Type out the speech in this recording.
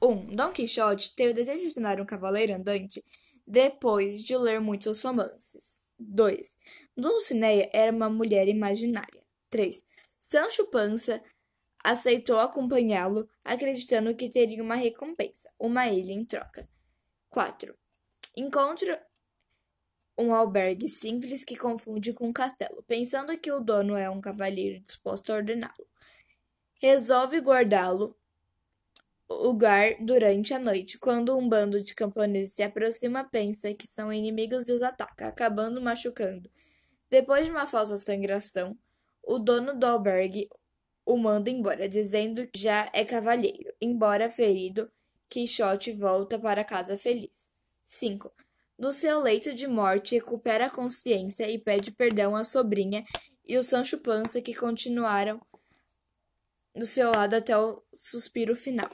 1. Dom Quixote teve o desejo de tornar um cavaleiro andante depois de ler muitos romances. 2. Dulcinea era uma mulher imaginária. 3. Sancho Panza aceitou acompanhá-lo, acreditando que teria uma recompensa, uma ilha em troca. 4. Encontra um albergue simples que confunde com um castelo, pensando que o dono é um cavalheiro disposto a ordená-lo. Resolve guardá-lo lugar durante a noite. Quando um bando de camponeses se aproxima, pensa que são inimigos e os ataca, acabando machucando. Depois de uma falsa sangração, o dono do albergue o manda embora, dizendo que já é cavalheiro. Embora ferido, Quixote volta para casa feliz. 5. No seu leito de morte, recupera a consciência e pede perdão à sobrinha e o Sancho Panza que continuaram do seu lado até o suspiro final.